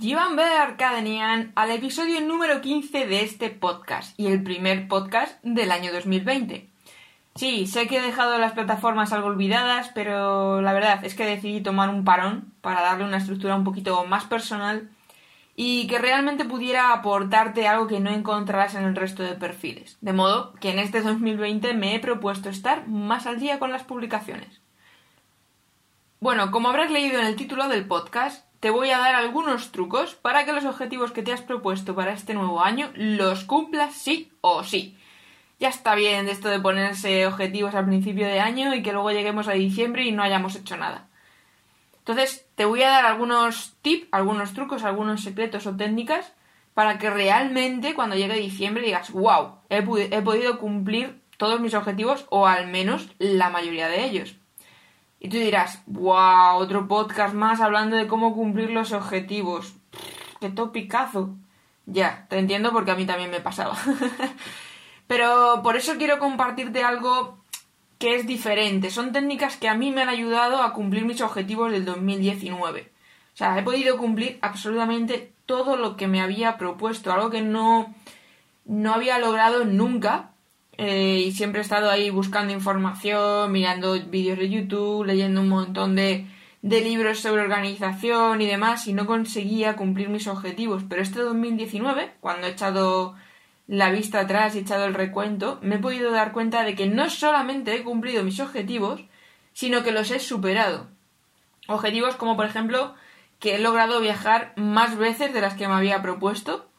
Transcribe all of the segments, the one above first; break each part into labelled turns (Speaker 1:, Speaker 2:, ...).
Speaker 1: Bienvenido Arcadenian al episodio número 15 de este podcast y el primer podcast del año 2020. Sí, sé que he dejado las plataformas algo olvidadas, pero la verdad es que decidí tomar un parón para darle una estructura un poquito más personal y que realmente pudiera aportarte algo que no encontrarás en el resto de perfiles. De modo que en este 2020 me he propuesto estar más al día con las publicaciones. Bueno, como habrás leído en el título del podcast, te voy a dar algunos trucos para que los objetivos que te has propuesto para este nuevo año los cumplas sí o sí. Ya está bien de esto de ponerse objetivos al principio de año y que luego lleguemos a diciembre y no hayamos hecho nada. Entonces, te voy a dar algunos tips, algunos trucos, algunos secretos o técnicas para que realmente cuando llegue diciembre digas, wow, he, he podido cumplir todos mis objetivos o al menos la mayoría de ellos. Y tú dirás, wow, otro podcast más hablando de cómo cumplir los objetivos. ¡Qué topicazo! Ya, te entiendo porque a mí también me pasaba. Pero por eso quiero compartirte algo que es diferente. Son técnicas que a mí me han ayudado a cumplir mis objetivos del 2019. O sea, he podido cumplir absolutamente todo lo que me había propuesto, algo que no, no había logrado nunca eh, y siempre he estado ahí buscando información, mirando vídeos de YouTube, leyendo un montón de, de libros sobre organización y demás y no conseguía cumplir mis objetivos. Pero este 2019, cuando he echado la vista atrás y he echado el recuento, me he podido dar cuenta de que no solamente he cumplido mis objetivos, sino que los he superado. Objetivos como por ejemplo que he logrado viajar más veces de las que me había propuesto,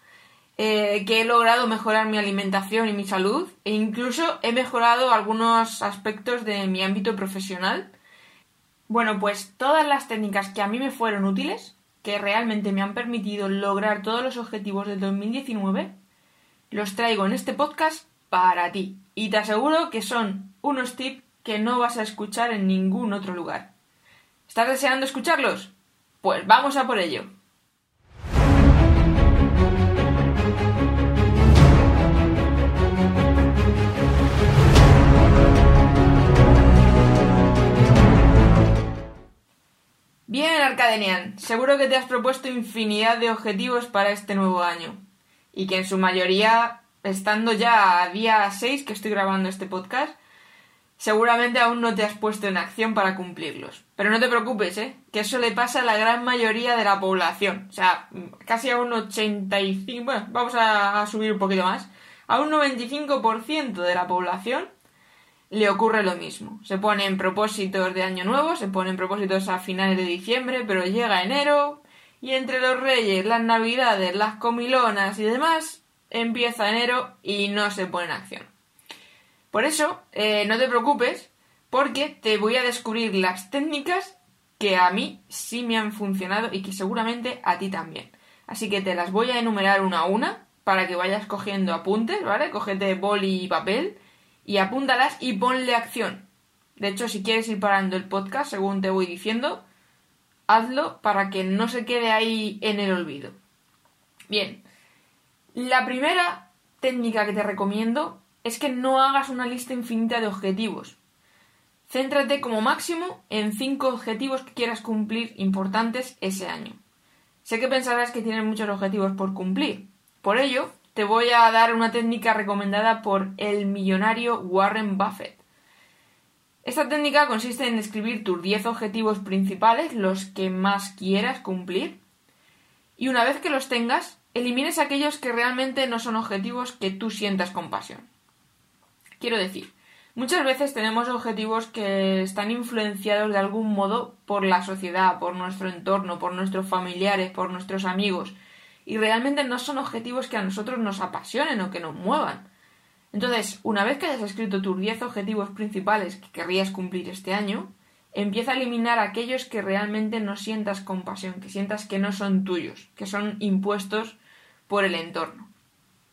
Speaker 1: eh, que he logrado mejorar mi alimentación y mi salud e incluso he mejorado algunos aspectos de mi ámbito profesional. Bueno, pues todas las técnicas que a mí me fueron útiles, que realmente me han permitido lograr todos los objetivos del 2019, los traigo en este podcast para ti. Y te aseguro que son unos tips que no vas a escuchar en ningún otro lugar. ¿Estás deseando escucharlos? Pues vamos a por ello. Arcadenian, seguro que te has propuesto infinidad de objetivos para este nuevo año. Y que en su mayoría, estando ya a día 6 que estoy grabando este podcast, seguramente aún no te has puesto en acción para cumplirlos. Pero no te preocupes, ¿eh? Que eso le pasa a la gran mayoría de la población. O sea, casi a un 85, bueno, vamos a, a subir un poquito más. A un 95% de la población le ocurre lo mismo. Se ponen propósitos de año nuevo, se ponen propósitos a finales de diciembre, pero llega enero y entre los reyes, las navidades, las comilonas y demás, empieza enero y no se pone en acción. Por eso, eh, no te preocupes, porque te voy a descubrir las técnicas que a mí sí me han funcionado y que seguramente a ti también. Así que te las voy a enumerar una a una para que vayas cogiendo apuntes, ¿vale? Cógete boli y papel y apúntalas y ponle acción. De hecho, si quieres ir parando el podcast, según te voy diciendo, hazlo para que no se quede ahí en el olvido. Bien, la primera técnica que te recomiendo es que no hagas una lista infinita de objetivos. Céntrate como máximo en cinco objetivos que quieras cumplir importantes ese año. Sé que pensarás que tienes muchos objetivos por cumplir. Por ello, te voy a dar una técnica recomendada por el millonario Warren Buffett. Esta técnica consiste en escribir tus 10 objetivos principales, los que más quieras cumplir, y una vez que los tengas, elimines aquellos que realmente no son objetivos que tú sientas compasión. Quiero decir, muchas veces tenemos objetivos que están influenciados de algún modo por la sociedad, por nuestro entorno, por nuestros familiares, por nuestros amigos, y realmente no son objetivos que a nosotros nos apasionen o que nos muevan. Entonces, una vez que hayas escrito tus 10 objetivos principales que querrías cumplir este año, empieza a eliminar aquellos que realmente no sientas compasión, que sientas que no son tuyos, que son impuestos por el entorno.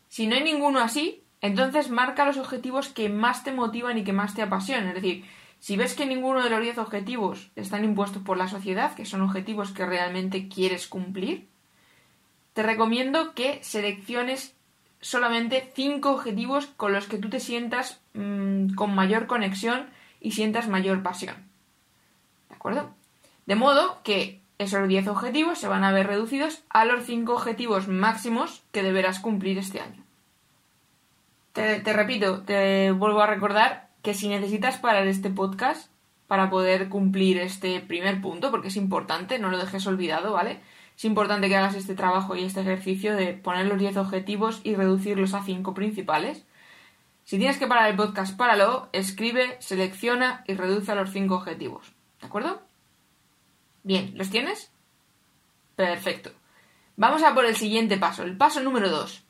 Speaker 1: Si no hay ninguno así, entonces marca los objetivos que más te motivan y que más te apasionan. Es decir, si ves que ninguno de los 10 objetivos están impuestos por la sociedad, que son objetivos que realmente quieres cumplir, te recomiendo que selecciones solamente cinco objetivos con los que tú te sientas mmm, con mayor conexión y sientas mayor pasión. ¿De acuerdo? De modo que esos 10 objetivos se van a ver reducidos a los 5 objetivos máximos que deberás cumplir este año. Te, repito, te vuelvo a recordar que si necesitas parar este podcast para poder cumplir este primer punto, porque es importante, no lo dejes olvidado, ¿vale? Es importante que hagas este trabajo y este ejercicio de poner los 10 objetivos y reducirlos a 5 principales. Si tienes que parar el podcast, páralo, escribe, selecciona y reduce a los 5 objetivos. ¿De acuerdo? Bien, ¿los tienes? Perfecto. Vamos a por el siguiente paso, el paso número 2.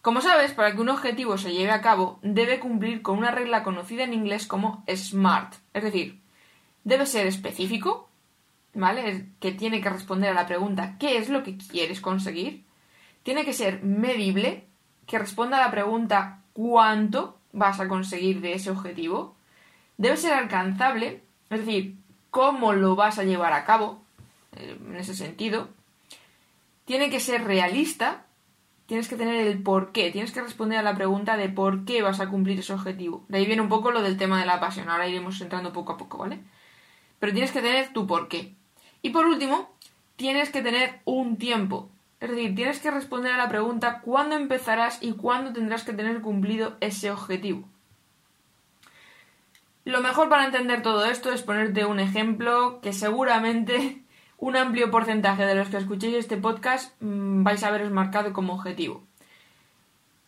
Speaker 1: Como sabes, para que un objetivo se lleve a cabo, debe cumplir con una regla conocida en inglés como SMART. Es decir, debe ser específico, ¿vale? Que tiene que responder a la pregunta ¿qué es lo que quieres conseguir? Tiene que ser medible, que responda a la pregunta ¿cuánto vas a conseguir de ese objetivo? Debe ser alcanzable, es decir, cómo lo vas a llevar a cabo, eh, en ese sentido. Tiene que ser realista, tienes que tener el por qué, tienes que responder a la pregunta de por qué vas a cumplir ese objetivo. De ahí viene un poco lo del tema de la pasión, ahora iremos entrando poco a poco, ¿vale? Pero tienes que tener tu por qué. Y por último, tienes que tener un tiempo. Es decir, tienes que responder a la pregunta cuándo empezarás y cuándo tendrás que tener cumplido ese objetivo. Lo mejor para entender todo esto es ponerte un ejemplo que seguramente un amplio porcentaje de los que escuchéis este podcast mm, vais a veros marcado como objetivo.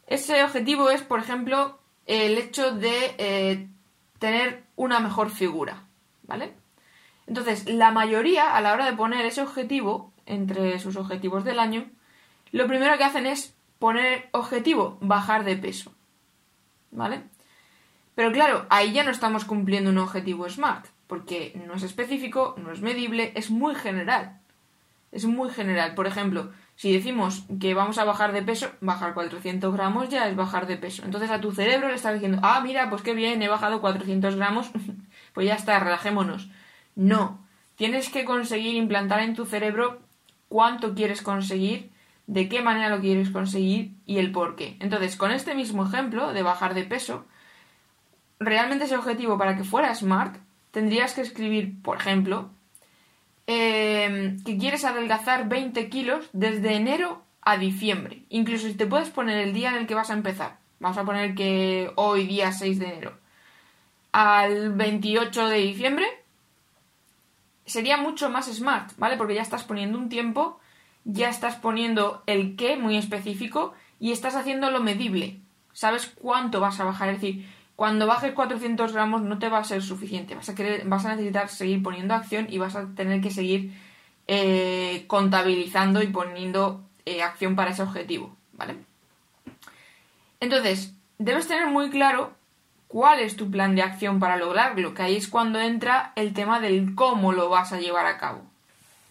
Speaker 1: Ese objetivo es, por ejemplo, el hecho de eh, tener una mejor figura, ¿vale? Entonces, la mayoría, a la hora de poner ese objetivo entre sus objetivos del año, lo primero que hacen es poner objetivo, bajar de peso, ¿vale? Pero claro, ahí ya no estamos cumpliendo un objetivo SMART, porque no es específico, no es medible, es muy general. Es muy general. Por ejemplo, si decimos que vamos a bajar de peso, bajar 400 gramos ya es bajar de peso. Entonces a tu cerebro le estás diciendo, ah, mira, pues qué bien, he bajado 400 gramos, pues ya está, relajémonos. No, tienes que conseguir implantar en tu cerebro cuánto quieres conseguir, de qué manera lo quieres conseguir y el por qué. Entonces, con este mismo ejemplo de bajar de peso, realmente ese objetivo para que fuera smart, tendrías que escribir, por ejemplo, em, que quieres adelgazar 20 kilos desde enero a diciembre. Incluso si te puedes poner el día en el que vas a empezar. Vamos a poner que hoy día 6 de enero. Al 28 de diciembre sería mucho más smart, ¿vale? Porque ya estás poniendo un tiempo, ya estás poniendo el qué muy específico y estás haciendo lo medible. Sabes cuánto vas a bajar. Es decir, cuando bajes 400 gramos no te va a ser suficiente. Vas a, querer, vas a necesitar seguir poniendo acción y vas a tener que seguir eh, contabilizando y poniendo eh, acción para ese objetivo, ¿vale? Entonces, debes tener muy claro cuál es tu plan de acción para lograrlo, que ahí es cuando entra el tema del cómo lo vas a llevar a cabo.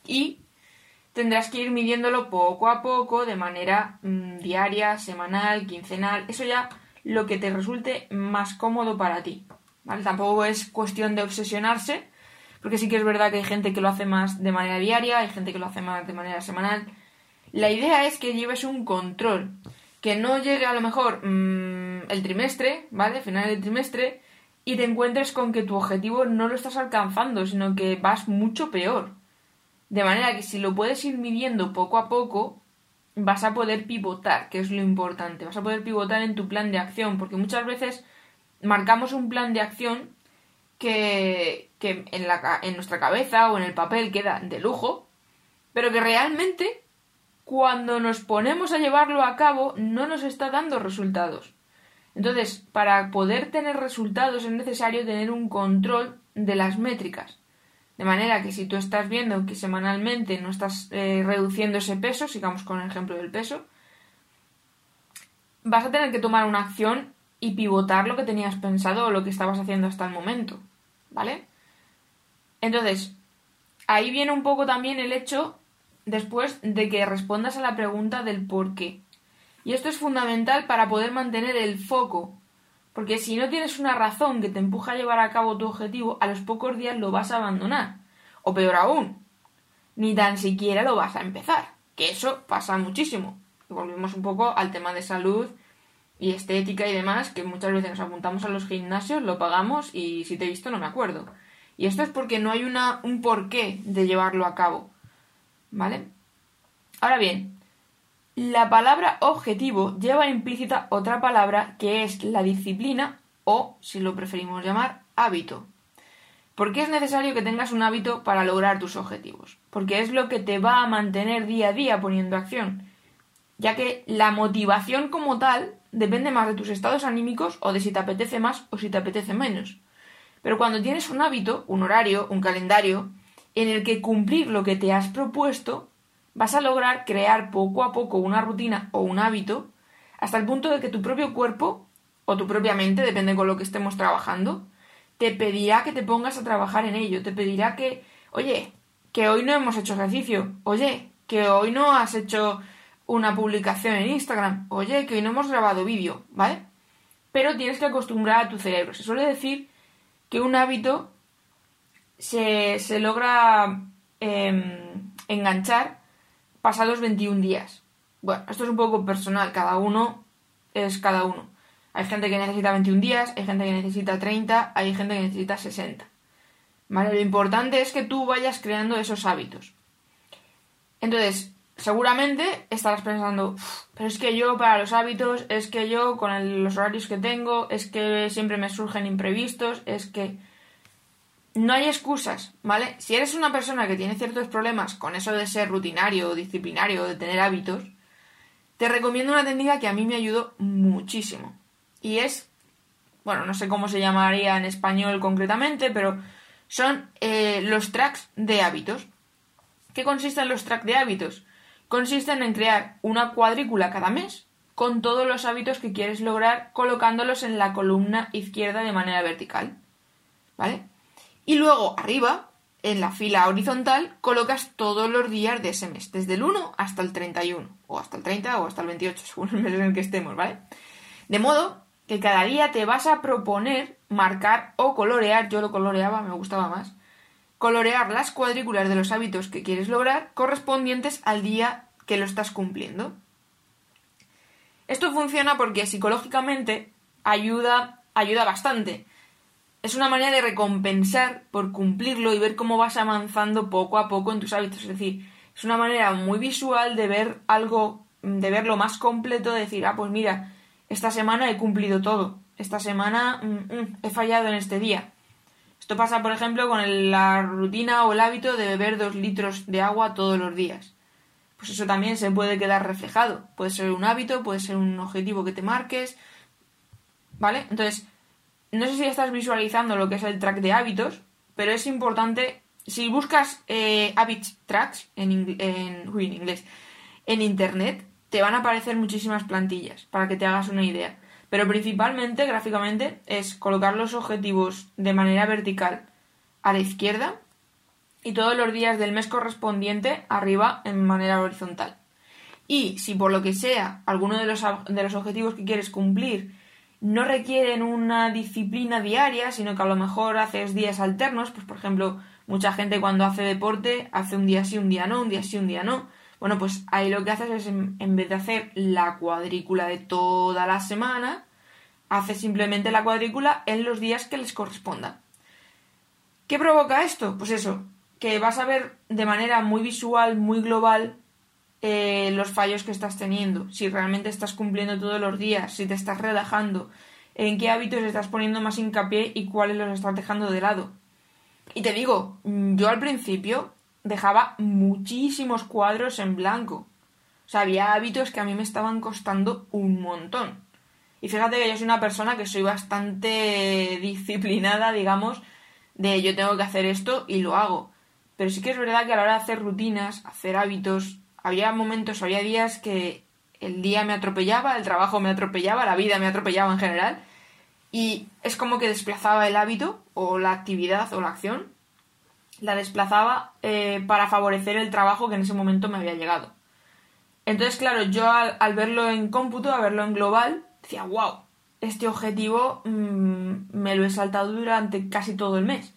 Speaker 1: Y tendrás que ir midiéndolo poco a poco, de manera mm, diaria, semanal, quincenal, eso ya lo que te resulte más cómodo para ti. ¿vale? Tampoco es cuestión de obsesionarse, porque sí que es verdad que hay gente que lo hace más de manera diaria, hay gente que lo hace más de manera semanal. La idea es que lleves un control, que no llegue a lo mejor mm, el trimestre, ¿vale? Final del trimestre, y te encuentres con que tu objetivo no lo estás alcanzando, sino que vas mucho peor. De manera que si lo puedes ir midiendo poco a poco, vas a poder pivotar, que es lo importante. Vas a poder pivotar en tu plan de acción, porque muchas veces marcamos un plan de acción que, que en, la, en nuestra cabeza o en el papel queda de lujo, pero que realmente cuando nos ponemos a llevarlo a cabo no nos está dando resultados. Entonces, para poder tener resultados es necesario tener un control de las métricas. De manera que si tú estás viendo que semanalmente no estás eh, reduciendo ese peso, sigamos con el ejemplo del peso, vas a tener que tomar una acción y pivotar lo que tenías pensado o lo que estabas haciendo hasta el momento. ¿Vale? Entonces, ahí viene un poco también el hecho después de que respondas a la pregunta del por qué. Y esto es fundamental para poder mantener el foco porque si no tienes una razón que te empuja a llevar a cabo tu objetivo, a los pocos días lo vas a abandonar. O peor aún, ni tan siquiera lo vas a empezar. Que eso pasa muchísimo. Volvemos un poco al tema de salud y estética y demás, que muchas veces nos apuntamos a los gimnasios, lo pagamos y si te he visto no me acuerdo. Y esto es porque no hay una, un porqué de llevarlo a cabo. ¿Vale? Ahora bien, la palabra objetivo lleva implícita otra palabra que es la disciplina o, si lo preferimos llamar, hábito. ¿Por qué es necesario que tengas un hábito para lograr tus objetivos? Porque es lo que te va a mantener día a día poniendo acción, ya que la motivación como tal depende más de tus estados anímicos o de si te apetece más o si te apetece menos. Pero cuando tienes un hábito, un horario, un calendario, en el que cumplir lo que te has propuesto vas a lograr crear poco a poco una rutina o un hábito hasta el punto de que tu propio cuerpo o tu propia mente, depende con lo que estemos trabajando, te pedirá que te pongas a trabajar en ello, te pedirá que, oye, que hoy no hemos hecho ejercicio, oye, que hoy no has hecho una publicación en Instagram, oye, que hoy no hemos grabado vídeo, ¿vale? Pero tienes que acostumbrar a tu cerebro. Se suele decir que un hábito se, se logra em, enganchar pasados 21 días. Bueno, esto es un poco personal, cada uno es cada uno. Hay gente que necesita 21 días, hay gente que necesita 30, hay gente que necesita 60. ¿Vale? Lo importante es que tú vayas creando esos hábitos. Entonces, seguramente estarás pensando, pero es que yo para los hábitos, es que yo con los horarios que tengo, es que siempre me surgen imprevistos, es que no hay excusas, ¿vale? Si eres una persona que tiene ciertos problemas con eso de ser rutinario, disciplinario, de tener hábitos, te recomiendo una técnica que a mí me ayudó muchísimo. Y es, bueno, no sé cómo se llamaría en español concretamente, pero son eh, los tracks de hábitos. ¿Qué consisten los tracks de hábitos? Consisten en crear una cuadrícula cada mes con todos los hábitos que quieres lograr colocándolos en la columna izquierda de manera vertical. ¿Vale? Y luego arriba, en la fila horizontal, colocas todos los días de ese mes, desde el 1 hasta el 31, o hasta el 30 o hasta el 28, según el mes en el que estemos, ¿vale? De modo que cada día te vas a proponer marcar o colorear, yo lo coloreaba, me gustaba más, colorear las cuadrículas de los hábitos que quieres lograr correspondientes al día que lo estás cumpliendo. Esto funciona porque psicológicamente ayuda, ayuda bastante es una manera de recompensar por cumplirlo y ver cómo vas avanzando poco a poco en tus hábitos. Es decir, es una manera muy visual de ver algo, de verlo más completo, de decir, ah, pues mira, esta semana he cumplido todo, esta semana mm, mm, he fallado en este día. Esto pasa, por ejemplo, con la rutina o el hábito de beber dos litros de agua todos los días. Pues eso también se puede quedar reflejado. Puede ser un hábito, puede ser un objetivo que te marques. ¿Vale? Entonces, no sé si estás visualizando lo que es el track de hábitos, pero es importante, si buscas eh, habit tracks en, inglés, en internet, te van a aparecer muchísimas plantillas para que te hagas una idea. Pero principalmente, gráficamente, es colocar los objetivos de manera vertical a la izquierda y todos los días del mes correspondiente arriba en manera horizontal. Y si por lo que sea alguno de los, de los objetivos que quieres cumplir no requieren una disciplina diaria, sino que a lo mejor haces días alternos, pues por ejemplo, mucha gente cuando hace deporte hace un día sí, un día no, un día sí, un día no. Bueno, pues ahí lo que haces es, en, vez de hacer la cuadrícula de toda la semana, haces simplemente la cuadrícula en los días que les corresponda. ¿Qué provoca esto? Pues eso, que vas a ver de manera muy visual, muy global, eh, los fallos que estás teniendo, si realmente estás cumpliendo todos los días, si te estás relajando, en qué hábitos estás poniendo más hincapié y cuáles los estás dejando de lado. Y te digo, yo al principio dejaba muchísimos cuadros en blanco. O sea, había hábitos que a mí me estaban costando un montón. Y fíjate que yo soy una persona que soy bastante disciplinada, digamos, de yo tengo que hacer esto y lo hago. Pero sí que es verdad que a la hora de hacer rutinas, hacer hábitos, había momentos, había días que el día me atropellaba, el trabajo me atropellaba, la vida me atropellaba en general, y es como que desplazaba el hábito o la actividad o la acción, la desplazaba eh, para favorecer el trabajo que en ese momento me había llegado. Entonces, claro, yo al, verlo en cómputo, a verlo en global, decía, wow, este objetivo mm, me lo he saltado durante casi todo el mes.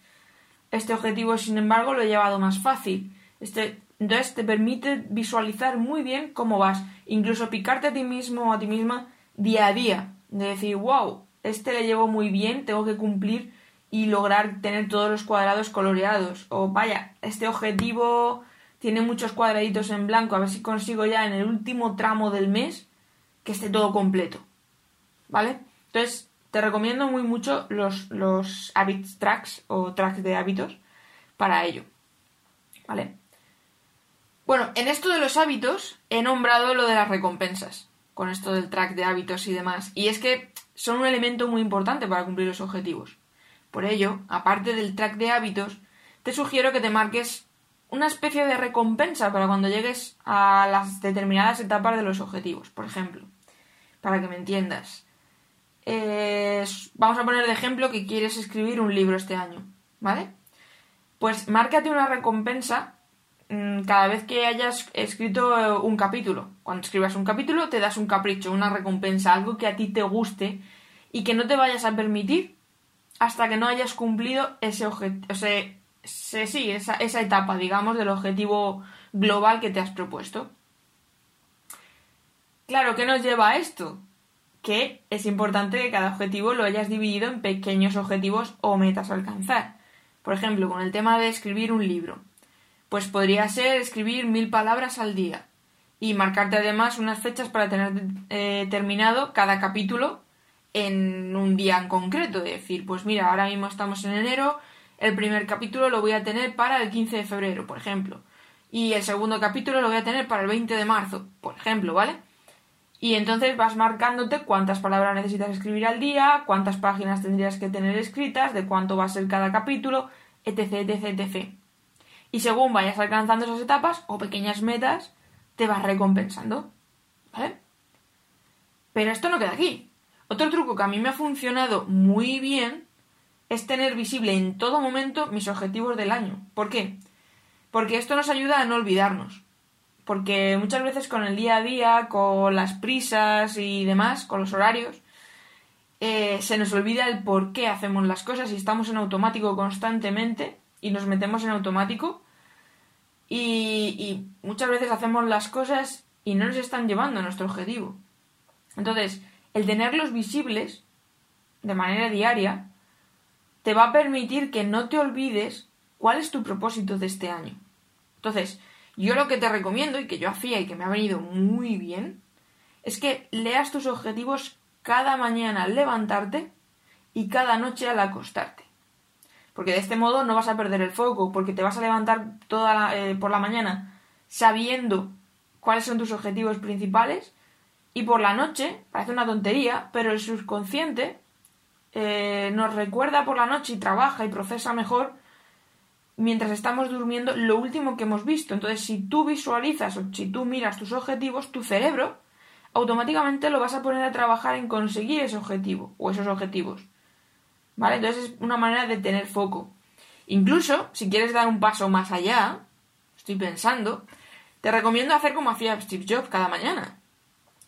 Speaker 1: Este objetivo, sin embargo, lo he llevado más fácil. Este entonces te permite visualizar muy bien cómo vas, incluso picarte a ti mismo o a ti misma día a día, de decir, wow, este le llevo muy bien, tengo que cumplir y lograr tener todos los cuadrados coloreados, o vaya, este objetivo tiene muchos cuadraditos en blanco, a ver si consigo ya en el último tramo del mes que esté todo completo. ¿Vale? Entonces, te recomiendo muy mucho los, los habit tracks o tracks de hábitos para ello. ¿Vale? Bueno, en esto de los hábitos he nombrado lo de las recompensas, con esto del track de hábitos y demás. Y es que son un elemento muy importante para cumplir los objetivos. Por ello, aparte del track de hábitos, te sugiero que te marques una especie de recompensa para cuando llegues a las determinadas etapas de los objetivos. Por ejemplo, para que me entiendas, vamos a poner de ejemplo que quieres escribir un libro este año, ¿vale? Pues márcate una recompensa cada vez que hayas escrito eh, un capítulo. Cuando escribas un capítulo te das un capricho, una recompensa, algo que a ti te guste y que no te vayas a permitir hasta que no hayas cumplido ese objetivo, o sea, sí, esa, esa etapa, digamos, del objetivo global que te has propuesto. Claro, ¿qué nos lleva a esto? que es importante que cada objetivo lo hayas dividido en pequeños objetivos o metas a alcanzar. Por ejemplo, con el tema de escribir un libro. Pues podría ser escribir mil palabras al día y marcarte además unas fechas para tener eh, terminado cada capítulo en un día en concreto. De decir, pues mira, ahora mismo estamos en enero, el primer capítulo lo voy a tener para el 15 de febrero, por ejemplo. Y el segundo capítulo lo voy a tener para el 20 de marzo, por ejemplo, ¿vale? Y entonces vas marcándote cuántas palabras necesitas escribir al día, cuántas páginas tendrías que tener escritas, de cuánto va a ser cada capítulo, etc, etc, etc. Y según vayas alcanzando esas etapas o pequeñas metas, te vas recompensando. ¿Vale? Pero esto no queda aquí. Otro truco que a mí me ha funcionado muy bien es tener visible en todo momento mis objetivos del año. ¿Por qué? Porque esto nos ayuda a no olvidarnos porque muchas veces con el día a día, con las prisas y demás, con los horarios, eh, se nos olvida el por qué hacemos las cosas y estamos en automático constantemente y nos metemos en automático y, muchas veces hacemos las cosas y no nos están llevando a nuestro objetivo. Entonces, el tenerlos visibles de manera diaria te va a permitir que no te olvides cuál es tu propósito de este año. Entonces, yo lo que te recomiendo y que yo hacía y que me ha venido muy bien es que leas tus objetivos cada mañana al levantarte y cada noche al acostarte. Porque de este modo no vas a perder el foco, porque te vas a levantar toda eh, por la mañana sabiendo cuáles son tus objetivos principales y por la noche, parece una tontería, pero el subconsciente eh, nos recuerda por la noche y trabaja y procesa mejor mientras estamos durmiendo lo último que hemos visto. Entonces, si tú visualizas o si tú miras tus objetivos, tu cerebro automáticamente lo vas a poner a trabajar en conseguir ese objetivo o esos objetivos. ¿Vale? Entonces es una manera de tener foco. Incluso, si quieres dar un paso más allá, estoy pensando, te recomiendo hacer como hacía Steve Jobs cada mañana.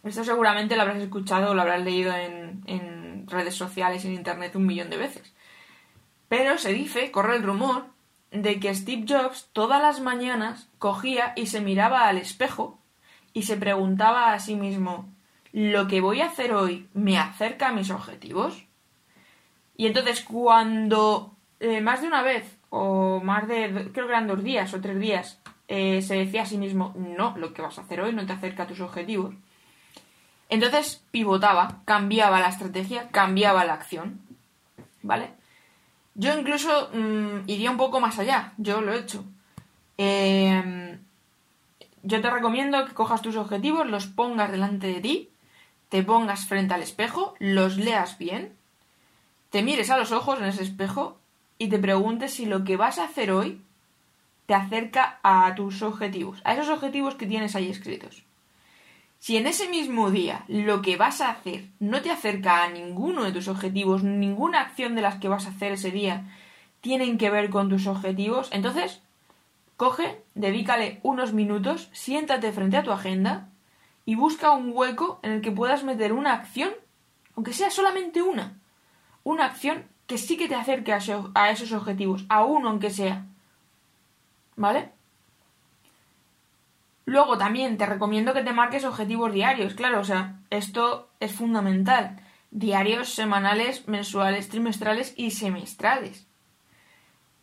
Speaker 1: Esto seguramente lo habrás escuchado o lo habrás leído en, en redes sociales en internet un millón de veces. Pero se dice, corre el rumor, de que Steve Jobs todas las mañanas cogía y se miraba al espejo y se preguntaba a sí mismo ¿lo que voy a hacer hoy me acerca a mis objetivos? Y entonces cuando eh, más de una vez o más de creo que eran dos días o tres días eh, se decía a sí mismo no, lo que vas a hacer hoy no te acerca a tus objetivos entonces pivotaba, cambiaba la estrategia, cambiaba la acción ¿vale? Yo incluso mm, iría un poco más allá, yo lo he hecho. Em, yo te recomiendo que cojas tus objetivos, los pongas delante de ti, te pongas frente al espejo, los leas bien, te mires a los ojos en ese espejo y te preguntes si lo que vas a hacer hoy te acerca a tus objetivos, a esos objetivos que tienes ahí escritos. Si en ese mismo día lo que vas a hacer no te acerca a ninguno de tus objetivos, ninguna acción de las que vas a hacer ese día tienen que ver con tus objetivos, entonces coge, dedícale unos minutos, siéntate frente a tu agenda y busca un hueco en el que puedas meter una acción, aunque sea solamente una, una acción que sí que te acerque a esos objetivos, a uno aunque sea. ¿Vale? Luego también te recomiendo que te marques objetivos diarios, claro, o sea, esto es fundamental. Diarios, semanales, mensuales, trimestrales y semestrales.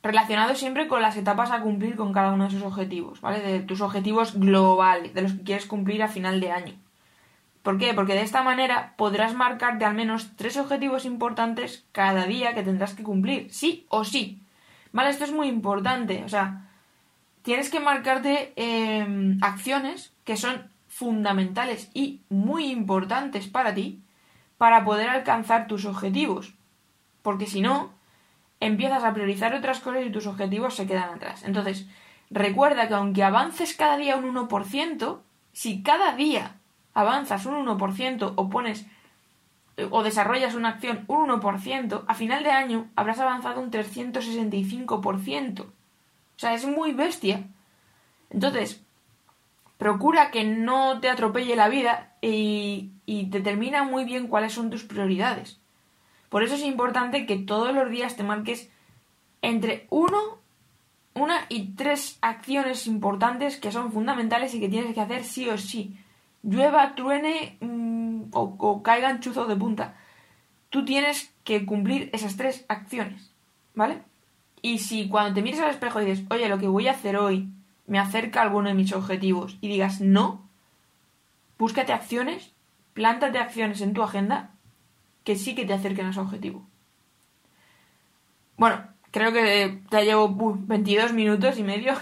Speaker 1: relacionado siempre con las etapas a cumplir con cada uno de esos objetivos, ¿vale? De tus objetivos globales, de los que quieres cumplir a final de año. ¿Por qué? Porque de esta manera podrás marcarte al menos tres objetivos importantes cada día que tendrás que cumplir, sí o sí. ¿Vale? Esto es muy importante, o sea, tienes que marcarte em, acciones que son fundamentales y muy importantes para ti para poder alcanzar tus objetivos. Porque si no, empiezas a priorizar otras cosas y tus objetivos se quedan atrás. Entonces, recuerda que aunque avances cada día un 1%, si cada día avanzas un 1% o pones o desarrollas una acción un 1%, a final de año habrás avanzado un 365%. O sea, es muy bestia. Entonces, procura que no te atropelle la vida y, y determina muy bien cuáles son tus prioridades. Por eso es importante que todos los días te marques entre uno, una y tres acciones importantes que son fundamentales y que tienes que hacer sí o sí. Llueva, truene mm, o, caigan chuzos de punta. Tú tienes que cumplir esas tres acciones, ¿vale? Y si cuando te mires al espejo y dices, oye, lo que voy a hacer hoy me acerca a alguno de mis objetivos y digas no, búscate acciones, plántate acciones en tu agenda que sí que te acerquen a ese objetivo. Bueno, creo que ya llevo 22 minutos y medio.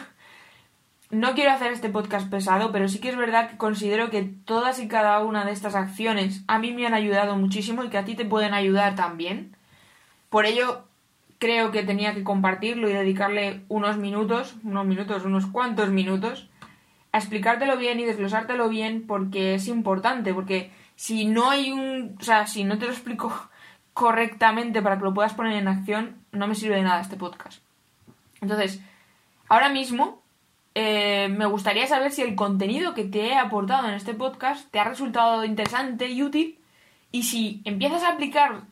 Speaker 1: No quiero hacer este podcast pesado, pero sí que es verdad que considero que todas y cada una de estas acciones a mí me han ayudado muchísimo y que a ti te pueden ayudar también. Por ello, creo que tenía que compartirlo y dedicarle unos minutos, unos minutos, unos cuantos minutos, a explicártelo bien y desglosártelo bien porque es importante, porque si no hay un. O sea, si no te lo explico correctamente para que lo puedas poner en acción, no me sirve de nada este podcast. Entonces, ahora mismo eh, me gustaría saber si el contenido que te he aportado en este podcast te ha resultado interesante y útil. Y si empiezas a aplicar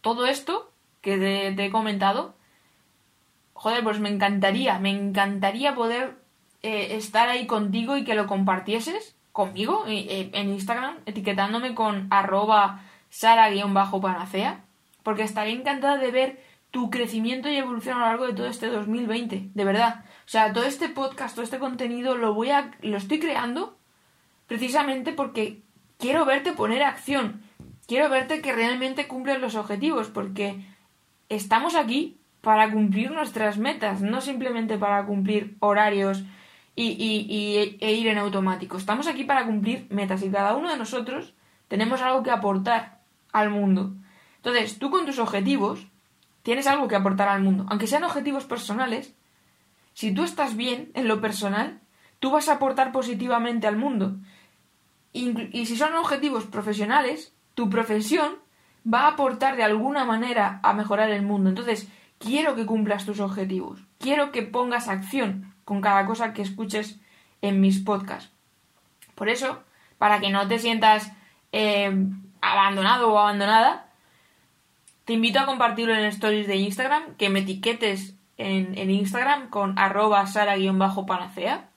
Speaker 1: todo esto que te, he comentado, joder, pues me encantaría, me encantaría poder eh, estar ahí contigo y que lo compartieses conmigo eh, en Instagram, etiquetándome con arroba sara-panacea, porque estaré encantada de ver tu crecimiento y evolución a lo largo de todo este 2020, de verdad. O sea, todo este podcast, todo este contenido lo voy a lo estoy creando precisamente porque quiero verte poner acción. Quiero verte que realmente cumples los objetivos porque estamos aquí para cumplir nuestras metas, no simplemente para cumplir horarios y, y, e ir en automático. Estamos aquí para cumplir metas y cada uno de nosotros tenemos algo que aportar al mundo. Entonces, tú con tus objetivos tienes algo que aportar al mundo. Aunque sean objetivos personales, si tú estás bien en lo personal, tú vas a aportar positivamente al mundo. Y, si son objetivos profesionales, tu profesión va a aportar de alguna manera a mejorar el mundo. Entonces, quiero que cumplas tus objetivos. Quiero que pongas acción con cada cosa que escuches en mis podcasts. Por eso, para que no te sientas eh, abandonado o abandonada, te invito a compartirlo en stories de Instagram, que me etiquetes en, Instagram con arroba sara-panacea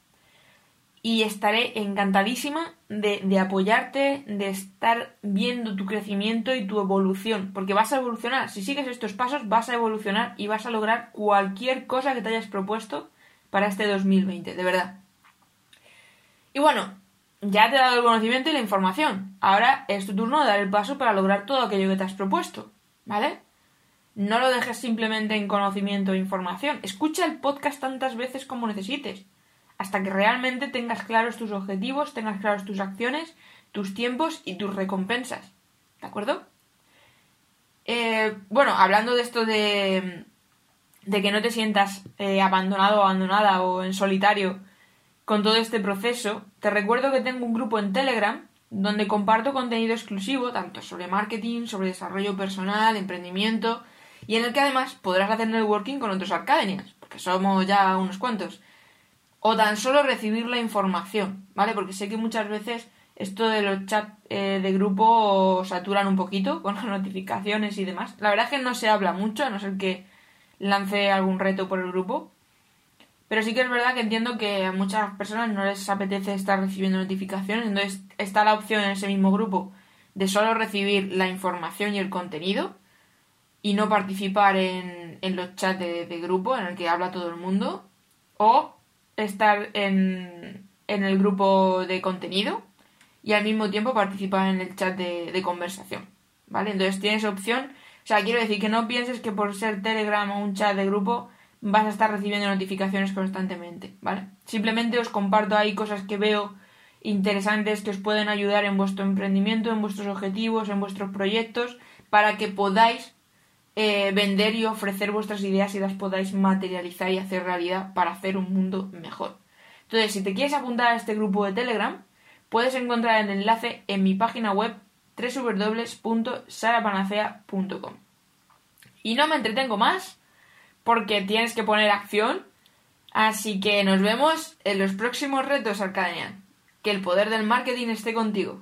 Speaker 1: y estaré encantadísima de, de, apoyarte, de estar viendo tu crecimiento y tu evolución, porque vas a evolucionar. Si sigues estos pasos, vas a evolucionar y vas a lograr cualquier cosa que te hayas propuesto para este 2020, de verdad. Y bueno, ya te he dado el conocimiento y la información. Ahora es tu turno de dar el paso para lograr todo aquello que te has propuesto, ¿vale? No lo dejes simplemente en conocimiento e información. Escucha el podcast tantas veces como necesites, hasta que realmente tengas claros tus objetivos, tengas claros tus acciones, tus tiempos y tus recompensas. ¿De acuerdo? Eh, bueno, hablando de esto de, de que no te sientas eh, abandonado o abandonada o en solitario con todo este proceso, te recuerdo que tengo un grupo en Telegram donde comparto contenido exclusivo tanto sobre marketing, sobre desarrollo personal, emprendimiento y en el que además podrás hacer networking con otros academias, porque somos ya unos cuantos. O tan solo recibir la información, ¿vale? Porque sé que muchas veces esto de los chats eh, de grupo saturan un poquito con las notificaciones y demás. La verdad es que no se habla mucho, a no ser que lance algún reto por el grupo. Pero sí que es verdad que entiendo que a muchas personas no les apetece estar recibiendo notificaciones, entonces está la opción en ese mismo grupo de solo recibir la información y el contenido y no participar en, en los chats de, de grupo en el que habla todo el mundo, o estar en, en el grupo de contenido y al mismo tiempo participar en el chat de, de conversación, ¿vale? Entonces tienes opción, o sea, quiero decir que no pienses que por ser Telegram o un chat de grupo vas a estar recibiendo notificaciones constantemente, ¿vale? Simplemente os comparto ahí cosas que veo interesantes que os pueden ayudar en vuestro emprendimiento, en vuestros objetivos, en vuestros proyectos, para que podáis eh, vender y ofrecer vuestras ideas y las podáis materializar y hacer realidad para hacer un mundo mejor. Entonces, si te quieres apuntar a este grupo de Telegram, puedes encontrar el enlace en mi página web www.sarapanacea.com. Y no me entretengo más porque tienes que poner acción. Así que nos vemos en los próximos retos Arcadian. Que el poder del marketing esté contigo.